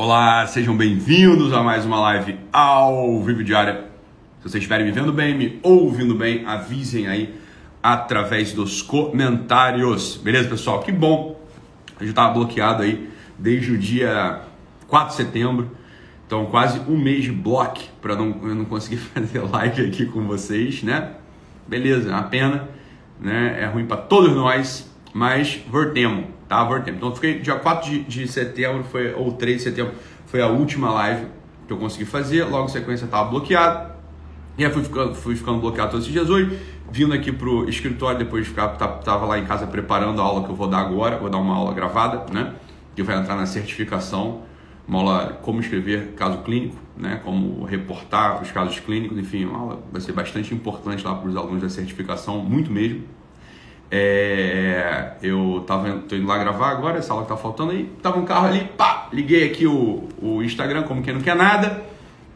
Olá, sejam bem-vindos a mais uma live ao vivo diária. Se vocês estiverem me vendo bem, me ouvindo bem, avisem aí através dos comentários. Beleza, pessoal? Que bom. A gente estava bloqueado aí desde o dia 4 de setembro. Então, quase um mês de bloco para não, eu não conseguir fazer live aqui com vocês, né? Beleza, é uma pena, né? É ruim para todos nós, mas voltemos tá? Vortempo. Então, fiquei dia 4 de, de setembro, foi, ou 3 de setembro, foi a última live que eu consegui fazer. Logo em sequência, estava bloqueado. E aí fui ficando, fui ficando bloqueado todos esses dias hoje, vindo aqui pro escritório, depois de ficar, tava lá em casa preparando a aula que eu vou dar agora, vou dar uma aula gravada, né? Que vai entrar na certificação, uma aula como escrever caso clínico, né? Como reportar os casos clínicos, enfim, uma aula vai ser bastante importante lá para os alunos da certificação, muito mesmo. É, eu tava tô indo lá gravar agora, essa aula que tá faltando aí, tava um carro ali, pá, liguei aqui o, o Instagram como quem não quer nada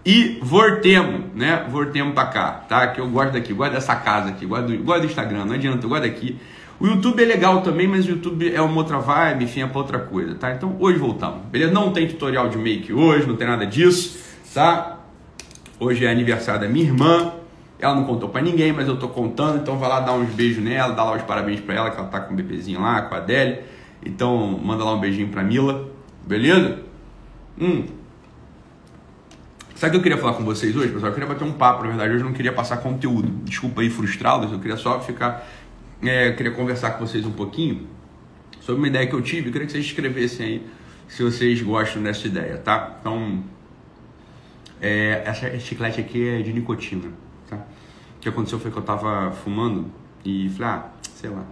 e voltemos, né? Voltemos pra cá, tá? Que eu gosto daqui, gosto dessa casa aqui, gosto do, gosto do Instagram, não adianta, eu gosto daqui. O YouTube é legal também, mas o YouTube é uma outra vibe, enfim, é pra outra coisa, tá? Então hoje voltamos, beleza? Não tem tutorial de make hoje, não tem nada disso, tá? Hoje é aniversário da minha irmã, ela não contou para ninguém, mas eu tô contando, então vai lá dar uns beijos nela, dá lá os parabéns para ela, que ela tá com o bebezinho lá, com a Adele. Então, manda lá um beijinho pra Mila, beleza? Hum. Sabe o que eu queria falar com vocês hoje, pessoal? Eu queria bater um papo, na verdade, hoje eu não queria passar conteúdo. Desculpa aí frustrá-los, eu queria só ficar. É, eu queria conversar com vocês um pouquinho sobre uma ideia que eu tive. Eu queria que vocês escrevessem aí se vocês gostam dessa ideia, tá? Então, é, essa chiclete aqui é de nicotina que aconteceu foi que eu tava fumando e falei, ah, sei lá.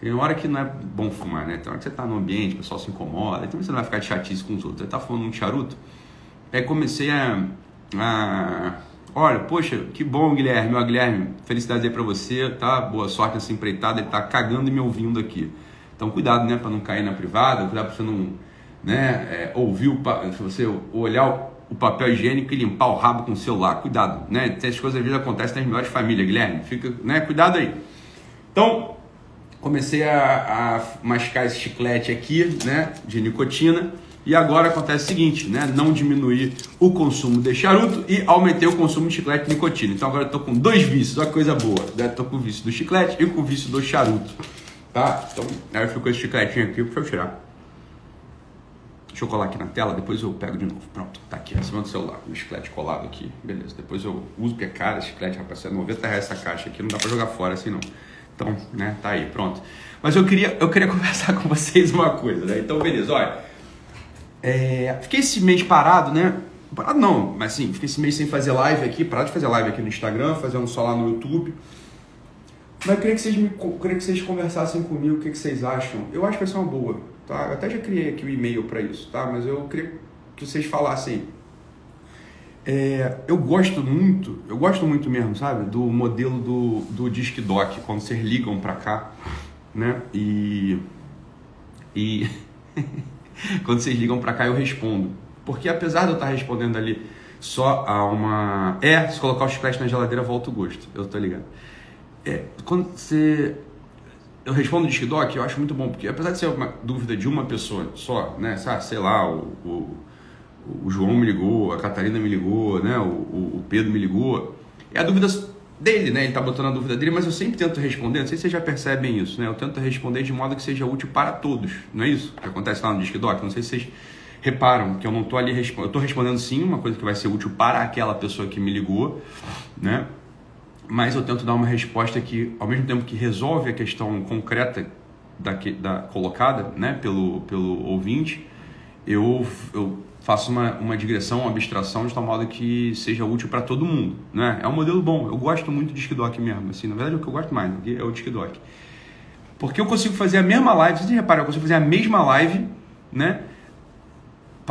Tem hora que não é bom fumar, né? Tem hora que você tá no ambiente, o pessoal se incomoda, então você não vai ficar de chatice com os outros. Você tá fumando um charuto. Aí comecei a, a. Olha, poxa, que bom, Guilherme. Ó, Guilherme, felicidades aí pra você, tá? Boa sorte nessa empreitada. Ele tá cagando e me ouvindo aqui. Então, cuidado, né, pra não cair na privada, cuidado pra você não, né, é, ouvir o. Você olhar o papel higiênico e limpar o rabo com o celular. Cuidado, né? Essas coisas às vezes acontecem nas melhores famílias, Guilherme. Fica, né? Cuidado aí. Então, comecei a, a mascar esse chiclete aqui, né? De nicotina. E agora acontece o seguinte, né? Não diminuir o consumo de charuto e aumentei o consumo de chiclete de nicotina. Então agora eu tô com dois vícios, que coisa boa. Né? Tô com o vício do chiclete e com o vício do charuto. Tá? Então, aí ficou esse chicletinho aqui, deixa eu tirar. Deixa eu colar aqui na tela, depois eu pego de novo. Pronto, tá aqui, acima do celular, o chiclete colado aqui. Beleza, depois eu uso, porque é caro esse chiclete, rapaz, é 90 reais essa caixa aqui, não dá pra jogar fora assim não. Então, né, tá aí, pronto. Mas eu queria, eu queria conversar com vocês uma coisa, né? Então, beleza, olha. É, fiquei esse mês parado, né? Parado não, mas sim, fiquei esse mês sem fazer live aqui, parado de fazer live aqui no Instagram, fazendo só lá no YouTube. Mas eu queria que vocês, me, queria que vocês conversassem comigo o que, que vocês acham. Eu acho que vai ser uma boa tá? Eu até já criei aqui o um e-mail para isso, tá? Mas eu queria que vocês falassem. É, eu gosto muito, eu gosto muito mesmo, sabe? Do modelo do, do Disc Doc, quando vocês ligam para cá, né? E. E. quando vocês ligam para cá eu respondo. Porque apesar de eu estar respondendo ali só a uma. É, se colocar o chiclete na geladeira volta o gosto, eu tô ligado. É, quando você eu respondo o Disquidoc, eu acho muito bom, porque apesar de ser uma dúvida de uma pessoa só, né, sabe, sei lá, o, o, o João me ligou, a Catarina me ligou, né, o, o, Pedro me ligou, é a dúvida dele, né, ele tá botando a dúvida dele, mas eu sempre tento responder, não sei se vocês já percebem isso, né, eu tento responder de modo que seja útil para todos, não é isso que acontece lá no Disquidoc, não sei se vocês reparam que eu não tô ali, eu tô respondendo sim uma coisa que vai ser útil para aquela pessoa que me ligou, né, mas eu tento dar uma resposta que, ao mesmo tempo que resolve a questão concreta da, da colocada né, pelo, pelo ouvinte, eu, eu faço uma, uma digressão, uma abstração de tal modo que seja útil para todo mundo. Né? É um modelo bom, eu gosto muito de Skiddoc mesmo. Assim, na verdade, o que eu gosto mais é o Skiddoc. Porque eu consigo fazer a mesma live, vocês reparam, eu consigo fazer a mesma live, né?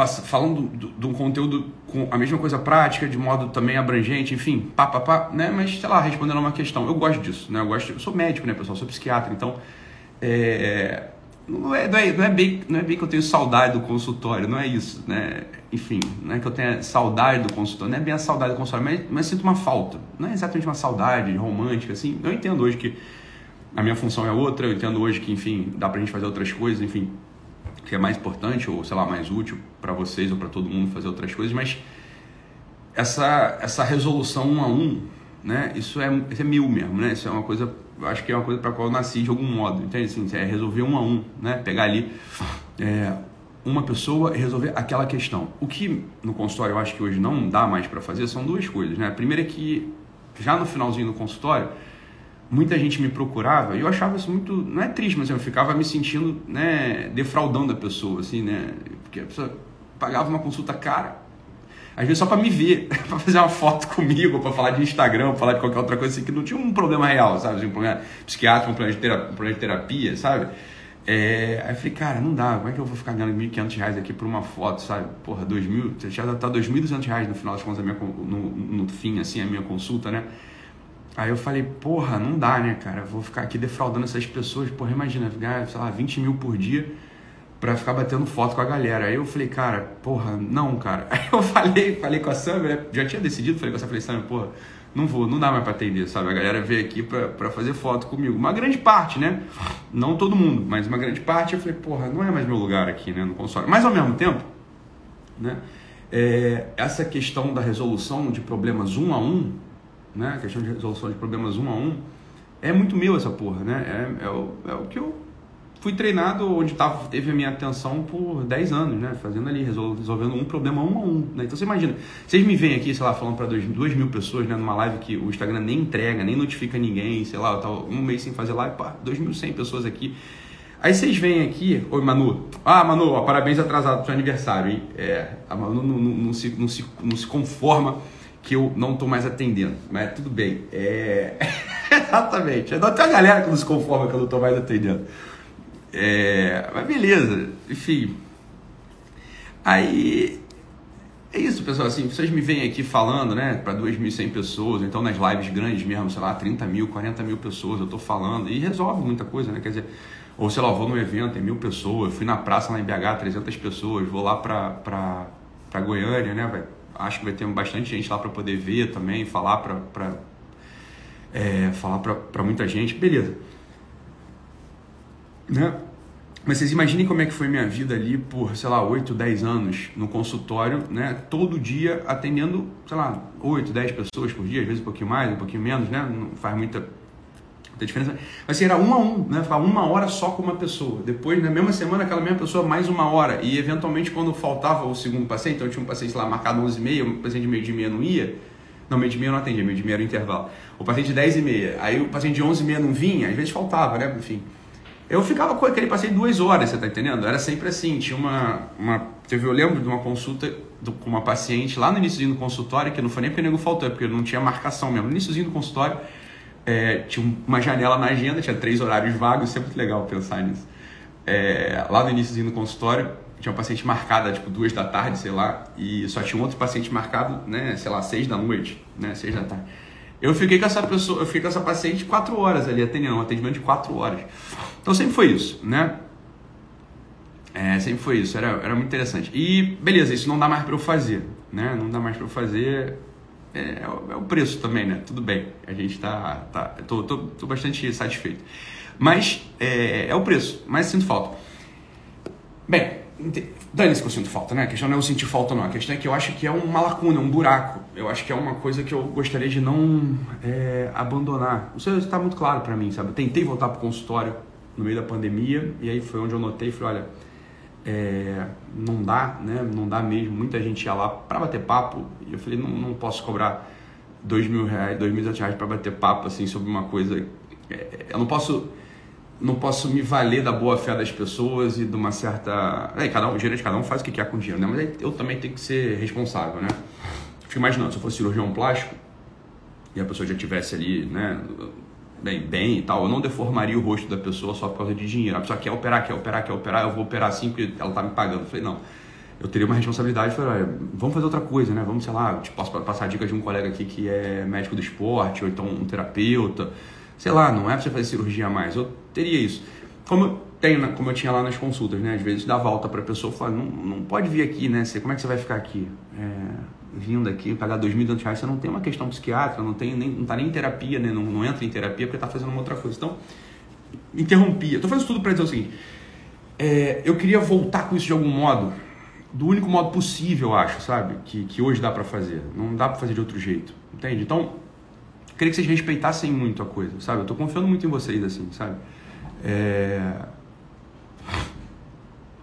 Falando de um conteúdo com a mesma coisa prática, de modo também abrangente, enfim, pá, pá, pá, né? Mas, sei lá, respondendo a uma questão. Eu gosto disso, né? Eu, gosto, eu sou médico, né, pessoal? Eu sou psiquiatra, então... É, não, é, não, é, não, é bem, não é bem que eu tenho saudade do consultório, não é isso, né? Enfim, não é que eu tenha saudade do consultório, não é bem a saudade do consultório, mas, mas sinto uma falta. Não é exatamente uma saudade romântica, assim. Eu entendo hoje que a minha função é outra, eu entendo hoje que, enfim, dá pra gente fazer outras coisas, enfim que é mais importante ou sei lá mais útil para vocês ou para todo mundo fazer outras coisas, mas essa essa resolução um a um, né? Isso é isso é mil mesmo, né? Isso é uma coisa, acho que é uma coisa para qual eu nasci de algum modo, entende? Assim, é resolver um a um, né? Pegar ali é, uma pessoa e resolver aquela questão. O que no consultório eu acho que hoje não dá mais para fazer são duas coisas, né? A primeira é que já no finalzinho do consultório muita gente me procurava e eu achava isso muito, não é triste, mas eu ficava me sentindo, né, defraudando a pessoa, assim, né, porque a pessoa pagava uma consulta cara, às vezes só para me ver, para fazer uma foto comigo, para falar de Instagram, falar de qualquer outra coisa assim, que não tinha um problema real, sabe, assim, um problema psiquiátrico, um problema de terapia, um problema de terapia sabe, é, aí eu falei, cara, não dá, como é que eu vou ficar ganhando 1.500 reais aqui por uma foto, sabe? Porra, 2.000, já tá 2.200 reais no final das contas, minha, no, no fim, assim, a minha consulta, né? Aí eu falei, porra, não dá, né, cara? Vou ficar aqui defraudando essas pessoas. Porra, imagina, ganhar, sei lá, 20 mil por dia pra ficar batendo foto com a galera. Aí eu falei, cara, porra, não, cara. Aí eu falei, falei com a Sam, já tinha decidido, falei com a Sam, falei, Sam, porra, não vou, não dá mais pra atender, sabe? A galera veio aqui pra, pra fazer foto comigo. Uma grande parte, né? Não todo mundo, mas uma grande parte. Eu falei, porra, não é mais meu lugar aqui, né, no console. Mas ao mesmo tempo, né? É, essa questão da resolução de problemas um a um né? Questão de resolução de problemas um a um. É muito meu essa porra, né? É, é, o, é o que eu fui treinado, onde tava, teve a minha atenção por 10 anos, né? Fazendo ali, resolvendo um problema um a um. Né? Então você imagina, vocês me veem aqui, sei lá, falando para 2 mil pessoas, né? Numa live que o Instagram nem entrega, nem notifica ninguém, sei lá, eu tava um mês sem fazer live, pá, 2.100 pessoas aqui. Aí vocês vêm aqui, oi Manu, ah Manu, ó, parabéns atrasado pro seu aniversário, hein? É, a Manu não, não, não, se, não, se, não se conforma que eu não estou mais atendendo. Mas tudo bem. É... Exatamente. Tem uma galera que não se conforma que eu não estou mais atendendo. É... Mas beleza. Enfim. Aí. É isso, pessoal. Assim, vocês me vêm aqui falando, né, para 2.100 pessoas, então nas lives grandes mesmo, sei lá, 30 mil, 40 mil pessoas, eu estou falando e resolve muita coisa, né? Quer dizer, ou sei lá, vou num evento, tem mil pessoas, fui na praça lá em BH, 300 pessoas, vou lá para Goiânia, né, vai acho que vai ter bastante gente lá para poder ver também, falar para é, falar para muita gente, beleza. Né? Mas vocês imaginem como é que foi minha vida ali por, sei lá, 8, 10 anos no consultório, né? Todo dia atendendo, sei lá, 8, 10 pessoas por dia, às vezes um pouquinho mais, um pouquinho menos, né? Não faz muita diferença. Mas assim, era um a um, né? Uma hora só com uma pessoa. Depois, na mesma semana, aquela mesma pessoa mais uma hora. E eventualmente, quando faltava o segundo paciente, então tinha um paciente lá marcado 11 e meia, um paciente de meio de meia não ia. Não, meio de meia não atendia, meio de meia era o intervalo. O paciente de 10 e meia. Aí o paciente de 11 e meia não vinha, às vezes faltava, né? Enfim. Eu ficava com aquele paciente duas horas, você tá entendendo? Era sempre assim, tinha uma... uma teve, eu lembro de uma consulta do, com uma paciente lá no início do consultório, que não foi nem porque o nego faltou, é porque não tinha marcação mesmo. No início do consultório, é, tinha uma janela na agenda, tinha três horários vagos, sempre legal pensar nisso. É, lá no início do consultório, tinha uma paciente marcada, tipo, duas da tarde, sei lá, e só tinha um outro paciente marcado, né, sei lá, seis da noite, né, seis da tarde. Eu fiquei com essa pessoa, eu fiquei com essa paciente quatro horas ali, atendendo, um atendimento de quatro horas. Então sempre foi isso, né? É, sempre foi isso, era, era muito interessante. E beleza, isso não dá mais para eu fazer, né? Não dá mais para eu fazer é, é, o preço também, né? Tudo bem, a gente está. Tá, tô, tô, tô, bastante satisfeito. Mas é, é, o preço, mas sinto falta. Bem, dane-se que eu sinto falta, né? A questão não é eu sentir falta, não. A questão é que eu acho que é uma lacuna, um buraco. Eu acho que é uma coisa que eu gostaria de não é, abandonar. Isso está muito claro para mim, sabe? Eu tentei voltar para o consultório no meio da pandemia e aí foi onde eu notei e falei: olha é, não dá, né? Não dá mesmo. Muita gente ia lá para bater papo e eu falei, não, não posso cobrar dois mil reais, dois mil reais para bater papo assim sobre uma coisa. É, eu não posso, não posso me valer da boa fé das pessoas e de uma certa. É, cada um, o gerente cada um faz o que quer com o dinheiro, né? Mas eu também tenho que ser responsável, né? Fico imaginando se eu fosse cirurgião plástico e a pessoa já tivesse ali, né? Bem, bem e tal, eu não deformaria o rosto da pessoa só por causa de dinheiro. A pessoa quer operar, quer operar, quer operar, eu vou operar assim porque ela tá me pagando. Eu falei, não. Eu teria uma responsabilidade, falei, vamos fazer outra coisa, né? Vamos, sei lá, te posso passar dicas de um colega aqui que é médico do esporte, ou então um terapeuta. Sei lá, não é pra você fazer cirurgia mais. Eu teria isso. Como eu, tenho, como eu tinha lá nas consultas, né? Às vezes dá volta pra pessoa e fala, não, não pode vir aqui, né? Como é que você vai ficar aqui? É, vindo aqui pagar dois mil reais, você não tem uma questão psiquiátrica, não tem nem, não tá nem em terapia, né? não, não entra em terapia porque está fazendo uma outra coisa. Então, interrompia. Estou fazendo tudo para dizer o seguinte: é, eu queria voltar com isso de algum modo, do único modo possível, eu acho, sabe? Que, que hoje dá para fazer. Não dá para fazer de outro jeito, entende? Então, eu queria que vocês respeitassem muito a coisa, sabe? Eu tô confiando muito em vocês, assim, sabe? É...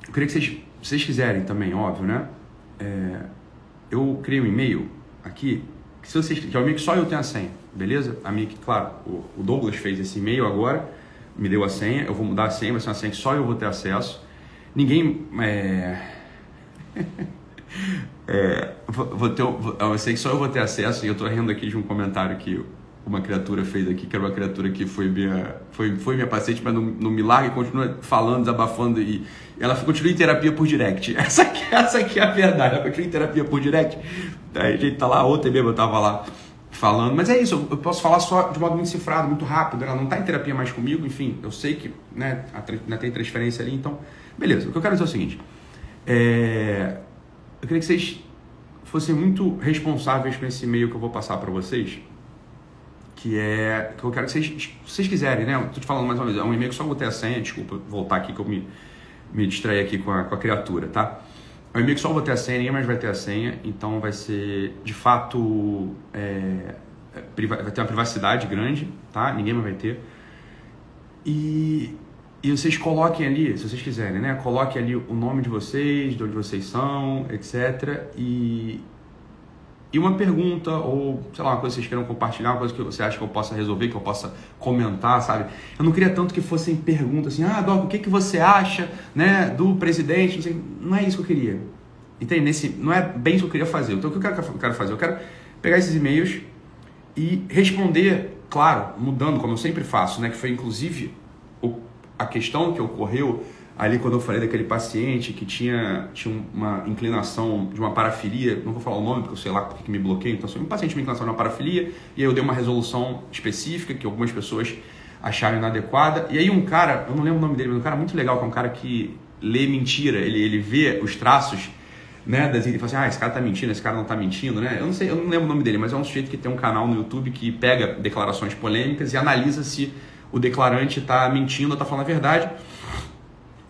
Eu queria que vocês, vocês quiserem também, óbvio, né? É... Eu criei um e-mail aqui, que se vocês, que é um e-mail que só eu tenho a senha, beleza? A minha, que, claro, o Douglas fez esse e-mail agora, me deu a senha, eu vou mudar a senha, vai ser uma senha que só eu vou ter acesso. Ninguém. É... é, vou ter, eu sei que só eu vou ter acesso e eu estou rindo aqui de um comentário que uma criatura fez aqui, que era uma criatura que foi minha, foi, foi minha paciente, mas no, no milagre continua falando, desabafando e ela continua em terapia por direct. Essa aqui, essa aqui é a verdade, ela continua em terapia por direct. Aí a gente tá lá, ontem mesmo eu tava lá falando, mas é isso, eu posso falar só de modo muito cifrado, muito rápido, ela não está em terapia mais comigo, enfim, eu sei que né, ainda tem transferência ali, então, beleza. O que eu quero dizer é o seguinte, é, eu queria que vocês fossem muito responsáveis com esse e-mail que eu vou passar para vocês, que é, que eu quero que vocês, vocês quiserem, né, eu tô te falando mais uma vez, é um e-mail que só vou ter a senha, desculpa voltar aqui que eu me, me distraí aqui com a, com a criatura, tá? É um e-mail que só vou ter a senha, ninguém mais vai ter a senha, então vai ser de fato. É, é vai ter uma privacidade grande, tá? Ninguém mais vai ter. E, e vocês coloquem ali, se vocês quiserem, né? Coloquem ali o nome de vocês, de onde vocês são, etc. E, e uma pergunta, ou sei lá, uma coisa que vocês queiram compartilhar, uma coisa que você acha que eu possa resolver, que eu possa comentar, sabe? Eu não queria tanto que fossem perguntas assim, ah, Doc, o que, que você acha né, do presidente? Não, sei, não é isso que eu queria. Entende? Nesse, não é bem isso que eu queria fazer. Então, o que eu quero, quero fazer? Eu quero pegar esses e-mails e responder, claro, mudando, como eu sempre faço, né? Que foi inclusive o, a questão que ocorreu ali quando eu falei daquele paciente que tinha, tinha uma inclinação de uma parafilia, não vou falar o nome porque eu sei lá porque que me bloqueio, então foi um paciente com inclinação de uma parafilia, e aí eu dei uma resolução específica que algumas pessoas acharam inadequada, e aí um cara, eu não lembro o nome dele, mas um cara muito legal, que é um cara que lê mentira, ele, ele vê os traços né, das, ele fala assim, ah, esse cara tá mentindo, esse cara não tá mentindo, né? Eu não sei, eu não lembro o nome dele, mas é um sujeito que tem um canal no YouTube que pega declarações polêmicas e analisa se o declarante está mentindo ou está falando a verdade.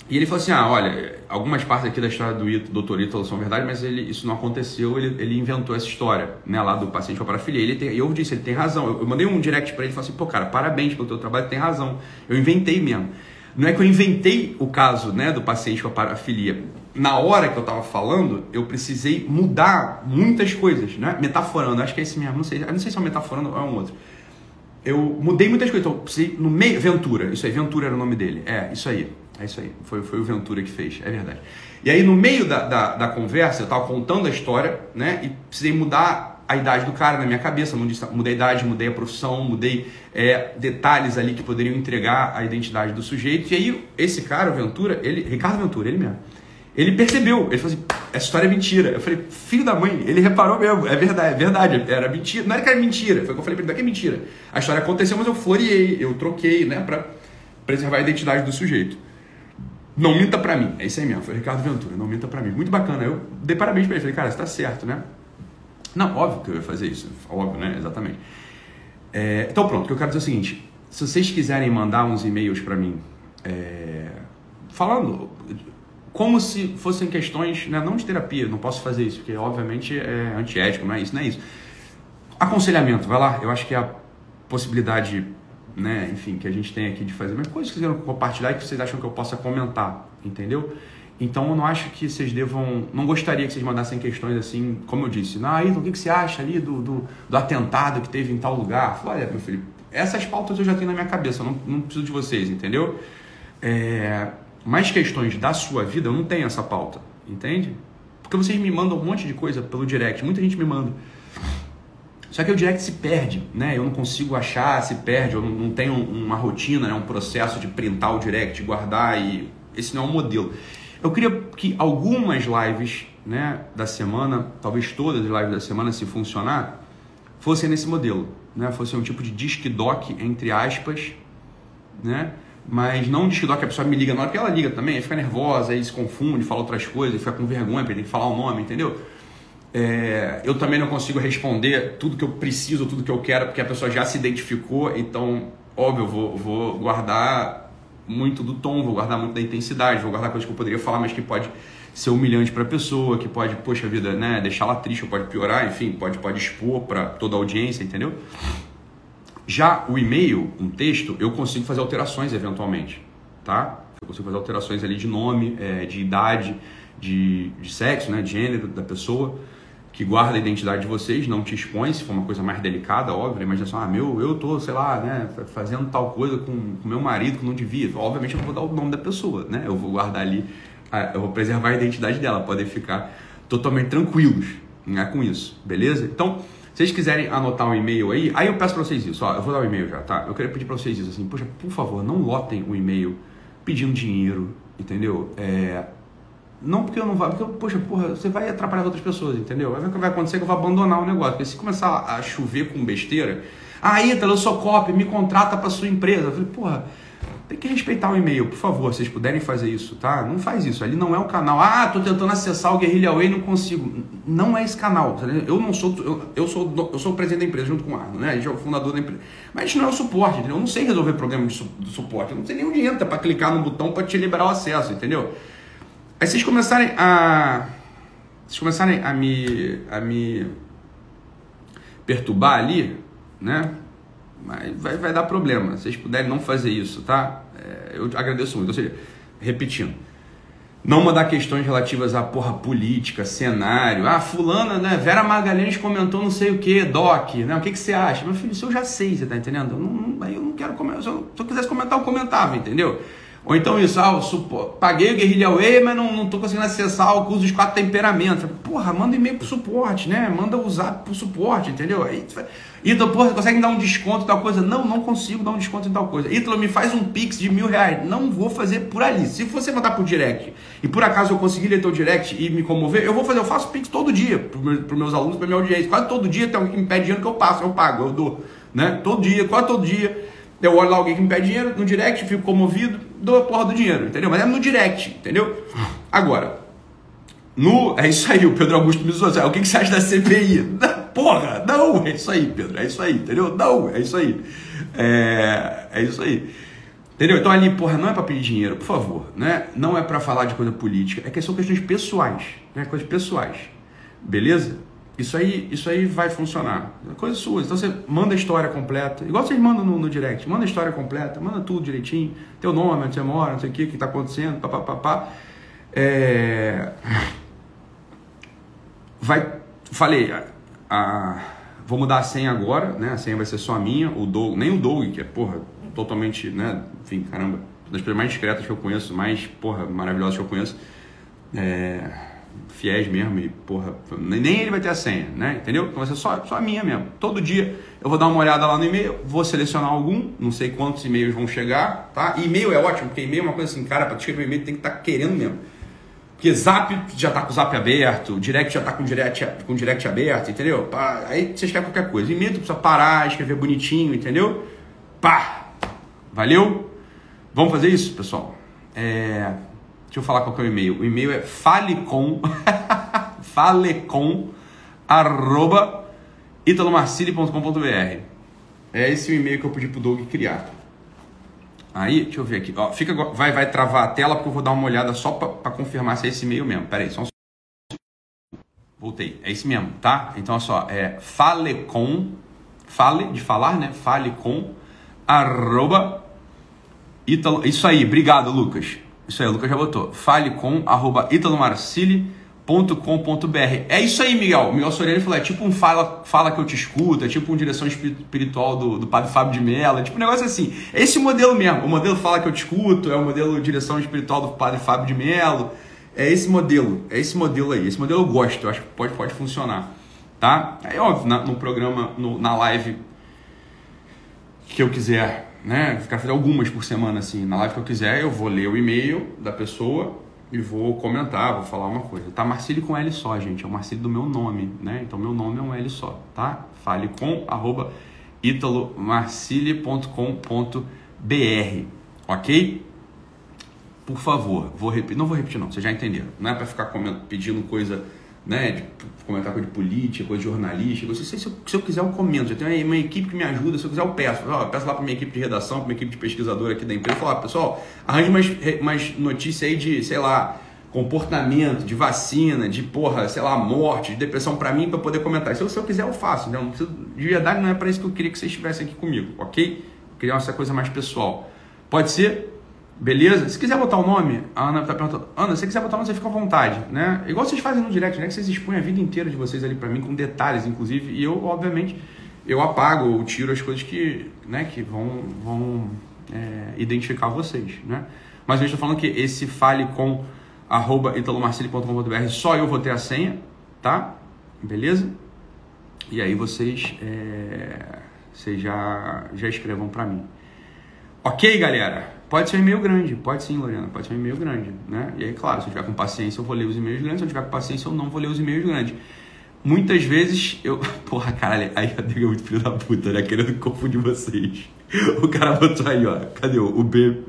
E ele falou assim: ah, olha, algumas partes aqui da história do Ito, Dr. Ítalo são verdade, mas ele, isso não aconteceu, ele, ele inventou essa história, né, lá do paciente com a parafilia. Ele tem, eu disse, ele tem razão. Eu, eu mandei um direct para ele e falei assim: pô, cara, parabéns pelo teu trabalho, tem razão. Eu inventei mesmo. Não é que eu inventei o caso né, do paciente com a parafilia. Na hora que eu estava falando, eu precisei mudar muitas coisas, né? Metaforando, acho que é esse mesmo, não sei, não sei se é um metaforando ou é um outro. Eu mudei muitas coisas, então precisei, no meio, Ventura, isso aí, Ventura era o nome dele, é, isso aí. É isso aí, foi, foi o Ventura que fez, é verdade. E aí, no meio da, da, da conversa, eu estava contando a história, né? E precisei mudar a idade do cara na minha cabeça. Mudei a idade, mudei a profissão, mudei é, detalhes ali que poderiam entregar a identidade do sujeito. E aí, esse cara, o Ventura, ele, Ricardo Ventura, ele mesmo, ele percebeu, ele falou assim: essa história é mentira. Eu falei, filho da mãe, ele reparou mesmo, é verdade, é verdade, era mentira. Não era que era mentira, foi o que eu falei pra ele, não é que é mentira. A história aconteceu, mas eu floreei, eu troquei, né, pra preservar a identidade do sujeito. Não minta pra mim. É isso aí mesmo, foi o Ricardo Ventura, não minta pra mim. Muito bacana. Eu dei parabéns pra ele. Falei, cara, você tá certo, né? Não, óbvio que eu ia fazer isso. Óbvio, né? Exatamente. É, então pronto, o que eu quero dizer é o seguinte. Se vocês quiserem mandar uns e-mails para mim é, falando como se fossem questões, né, não de terapia, não posso fazer isso, porque obviamente é antiético, não é isso, não é isso. Aconselhamento, vai lá, eu acho que é a possibilidade né, enfim, que a gente tem aqui de fazer, mas coisas que vocês queiram compartilhar e que vocês acham que eu possa comentar, entendeu? Então eu não acho que vocês devam. Não gostaria que vocês mandassem questões assim, como eu disse, ah, Ayrton, o que você acha ali do, do, do atentado que teve em tal lugar? Falei, olha, meu filho, essas pautas eu já tenho na minha cabeça, eu não, não preciso de vocês, entendeu? É, mais questões da sua vida, eu não tenho essa pauta, entende? Porque vocês me mandam um monte de coisa pelo direct, muita gente me manda. Só que o direct se perde, né? Eu não consigo achar, se perde, eu não tenho uma rotina, né? um processo de printar o direct, guardar e esse não é um modelo. Eu queria que algumas lives né, da semana, talvez todas as lives da semana, se funcionar, fossem nesse modelo, né? Fosse um tipo de disc doc, entre aspas, né? Mas não um disc doc que a pessoa me liga na hora que ela liga também, aí fica nervosa, aí se confunde, fala outras coisas, fica com vergonha, porque tem que falar o nome, entendeu? É, eu também não consigo responder tudo que eu preciso, tudo que eu quero, porque a pessoa já se identificou, então, óbvio, vou, vou guardar muito do tom, vou guardar muito da intensidade, vou guardar coisas que eu poderia falar, mas que pode ser humilhante para a pessoa, que pode, poxa vida, né, deixá-la triste, ou pode piorar, enfim, pode, pode expor para toda a audiência, entendeu? Já o e-mail, um texto, eu consigo fazer alterações eventualmente, tá? Eu consigo fazer alterações ali de nome, é, de idade, de, de sexo, né, de gênero da pessoa que guarda a identidade de vocês, não te expõe, se for uma coisa mais delicada, óbvio, imagina assim, ah, meu, eu tô, sei lá, né, fazendo tal coisa com, com meu marido que não devia. Obviamente eu vou dar o nome da pessoa, né? Eu vou guardar ali, eu vou preservar a identidade dela, podem ficar totalmente tranquilos né, com isso, beleza? Então, se vocês quiserem anotar um e-mail aí, aí eu peço para vocês isso, ó, eu vou dar o um e-mail já, tá? Eu queria pedir para vocês isso, assim, poxa, por favor, não lotem o e-mail pedindo dinheiro, entendeu? É, não porque eu não vá, porque, poxa, porra, você vai atrapalhar outras pessoas, entendeu? Aí o que vai acontecer que eu vou abandonar o negócio. Porque se começar a chover com besteira, ah, Ítalo, eu sou copy, me contrata para sua empresa. Eu falei, porra, tem que respeitar o e-mail, por favor, vocês puderem fazer isso, tá? Não faz isso, ali não é um canal. Ah, tô tentando acessar o Guerrilla Way e não consigo. Não é esse canal, eu não sou, eu, eu, sou, eu sou o presidente da empresa junto com o Arno, né? A gente é o fundador da empresa. Mas a gente não é o suporte, entendeu? Eu não sei resolver problema de su, do suporte, eu não sei nem onde entra para clicar no botão para te liberar o acesso, entendeu? Aí vocês começarem a. Vocês começarem a me. a me perturbar ali, né? Mas vai, vai dar problema. Se vocês puderem não fazer isso, tá? É, eu agradeço muito. Ou seja, repetindo. Não mandar questões relativas à porra política, cenário. Ah, fulana, né? Vera Magalhães comentou não sei o que, doc, né? O que, que você acha? Meu filho, isso eu já sei, você tá entendendo? Eu não, eu não quero comentar. Se eu, se eu quisesse comentar, eu comentava, entendeu? Ou então isso, ah, eu paguei o Guerrilha Way, mas não, não tô conseguindo acessar o curso dos quatro temperamentos. Porra, manda e-mail pro suporte, né? Manda usar pro suporte, entendeu? Aí, Ítalo, porra, consegue dar um desconto em tal coisa? Não, não consigo dar um desconto em tal coisa. Ítalo, me faz um pix de mil reais. Não vou fazer por ali. Se você mandar por direct e por acaso eu conseguir ler teu direct e me comover, eu vou fazer, eu faço pix todo dia para meu, meus alunos, para minha audiência. Quase todo dia tem alguém que me pede dinheiro que eu passo, eu pago, eu dou. Né? Todo dia, quase todo dia. Eu olho lá alguém que me pede dinheiro no direct, fico comovido, dou a porra do dinheiro, entendeu? Mas é no direct, entendeu? Agora, no. É isso aí, o Pedro Augusto me zoou. O que, que você acha da CPI? Porra, não, é isso aí, Pedro, é isso aí, entendeu? Não, é isso aí. É, é isso aí. Entendeu? Então ali, porra, não é para pedir dinheiro, por favor, né? Não é para falar de coisa política, é que são questões pessoais, né? Coisas pessoais. Beleza? Isso aí, isso aí vai funcionar. Coisas suas. Então você manda a história completa. Igual vocês mandam no, no, direct. Manda a história completa, manda tudo direitinho. Teu nome, onde você mora, não sei o que, o que está acontecendo, papapá. É... Vai. Falei, a, a, vou mudar a senha agora, né? A senha vai ser só a minha. O Doug, nem o Doug, que é, porra, totalmente, né? Enfim, caramba, das pessoas mais discretas que eu conheço, mais, porra, maravilhosas que eu conheço. É fiéis mesmo e, porra, nem ele vai ter a senha, né? Entendeu? Então vai ser só, só a minha mesmo. Todo dia eu vou dar uma olhada lá no e-mail, vou selecionar algum, não sei quantos e-mails vão chegar, tá? E-mail é ótimo, porque e-mail é uma coisa assim, cara, para escrever e-mail tem que estar tá querendo mesmo. Porque Zap já tá com o Zap aberto, Direct já tá com Direct, com direct aberto, entendeu? Aí você escreve qualquer coisa. E-mail tu precisa parar, escrever bonitinho, entendeu? Pá! Valeu? Vamos fazer isso, pessoal? É... Deixa eu falar qual é o e-mail. O e-mail é falecom, falecom, arroba italomarcili.com.br. É esse o e-mail que eu pedi pro Doug criar. Aí, deixa eu ver aqui. Ó, fica, vai, vai travar a tela porque eu vou dar uma olhada só para confirmar se é esse e-mail mesmo. Pera aí, só um Voltei. É esse mesmo, tá? Então, olha só. É falecom, fale, de falar, né? Falecom, arroba italo... Isso aí, obrigado, Lucas. Isso aí, o Lucas já botou. Fale com italomarcili.com.br. É isso aí, Miguel. O Miguel Soriano falou: é tipo um fala, fala que eu te escuto, é tipo uma direção espiritual do, do Padre Fábio de Mello, é tipo um negócio assim. É esse modelo mesmo. O modelo fala que eu te escuto, é o modelo direção espiritual do Padre Fábio de Mello. É esse modelo, é esse modelo aí. Esse modelo eu gosto, eu acho que pode, pode funcionar. Tá? É óbvio, na, no programa, no, na live que eu quiser né? Ficar fazer algumas por semana assim. Na live que eu quiser, eu vou ler o e-mail da pessoa e vou comentar, vou falar uma coisa. Tá Marcílio com L só, gente. É o Marcílio do meu nome, né? Então meu nome é um L só, tá? Fale com arroba italomarcili.com.br, ok? Por favor, vou repetir, não vou repetir não, vocês já entenderam. Não é para ficar pedindo coisa né? De comentar coisa de política, coisa de jornalística. Se, se, eu, se eu quiser, eu comento. Eu tenho uma equipe que me ajuda. Se eu quiser, eu peço. Eu peço lá para minha equipe de redação, para minha equipe de pesquisador aqui da empresa. Falar, pessoal, arranje umas, umas notícias aí de, sei lá, comportamento, de vacina, de porra, sei lá, morte, de depressão para mim, para poder comentar. Se eu, se eu quiser, eu faço. Então, de verdade, não é para isso que eu queria que vocês estivessem aqui comigo, ok? Criar essa coisa mais pessoal. Pode ser? Beleza? Se quiser botar o nome, a Ana está perguntando. Ana, se quiser botar o nome, você fica à vontade, né? Igual vocês fazem no direct, né? Que vocês expõem a vida inteira de vocês ali para mim, com detalhes, inclusive. E eu, obviamente, eu apago ou tiro as coisas que, né, que vão, vão é, identificar vocês, né? Mas eu estou falando que esse fale com arroba italomarcili.com.br só eu vou ter a senha, tá? Beleza? E aí vocês, é, vocês já, já escrevam para mim. Ok, galera? Pode ser um e-mail grande, pode sim, Lorena, pode ser um e-mail grande, né? E aí, claro, se eu tiver com paciência, eu vou ler os e-mails grandes, se eu tiver com paciência, eu não vou ler os e-mails grandes. Muitas vezes eu. Porra, caralho, aí a nega é muito filho da puta, né? Querendo confundir vocês. O cara botou aí, ó. Cadê o, B?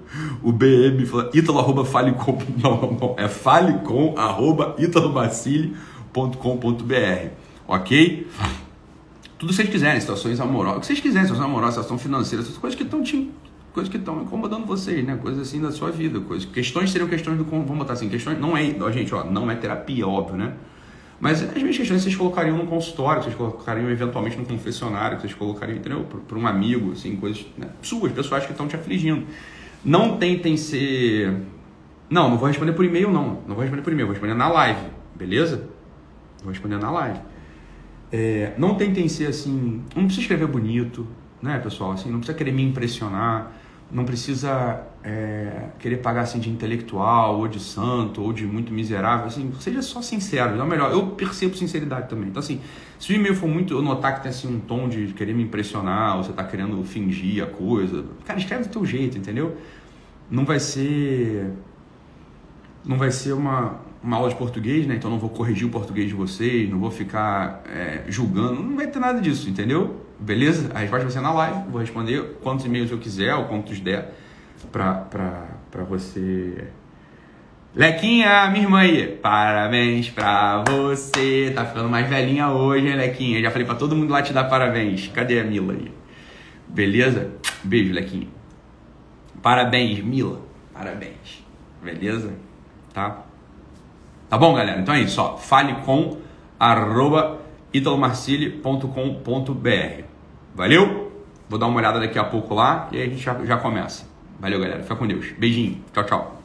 O BM falou. Ítalo arroba fale com. Não, não, não. É fale com arroba italobacile.com.br. Ok? Tudo que vocês quiserem, situações amorosas. O que vocês quiserem, situação amorosa, situação financeira, essas coisas que estão te coisas que estão incomodando vocês, né? Coisas assim da sua vida, coisas. Questões seriam questões do vamos botar assim, questões não é, ó, gente, ó, não é terapia, óbvio, né? Mas as minhas questões vocês colocariam no consultório, vocês colocariam eventualmente no confessionário, vocês colocariam, entendeu? Para um amigo, assim, coisas né? suas, pessoas que estão te afligindo. Não tentem ser. Não, não vou responder por e-mail, não. Não vou responder por e-mail, vou responder na live, beleza? Vou responder na live. É, não tentem ser assim. Não precisa escrever bonito, né, pessoal? Assim, não precisa querer me impressionar não precisa é, querer pagar assim de intelectual ou de santo ou de muito miserável, assim, seja só sincero, é o melhor. Eu percebo sinceridade também. Então assim, se o e-mail for muito, eu notar que tem assim um tom de querer me impressionar, ou você está querendo fingir a coisa, cara, escreve do teu jeito, entendeu? Não vai ser não vai ser uma, uma aula de português, né? Então não vou corrigir o português de vocês, não vou ficar é, julgando, não vai ter nada disso, entendeu? Beleza? A resposta vai ser na live. Vou responder quantos e-mails eu quiser ou quantos der para você. Lequinha, minha irmã aí, parabéns pra você. Tá ficando mais velhinha hoje, hein, Lequinha? Já falei pra todo mundo lá te dar parabéns. Cadê a Mila aí? Beleza? Beijo, Lequinha. Parabéns, Mila. Parabéns. Beleza? Tá? Tá bom, galera? Então é isso, ó. Fale com arroba italomarcili.com.br. Valeu? Vou dar uma olhada daqui a pouco lá e aí a gente já, já começa. Valeu, galera. Fica com Deus. Beijinho. Tchau, tchau.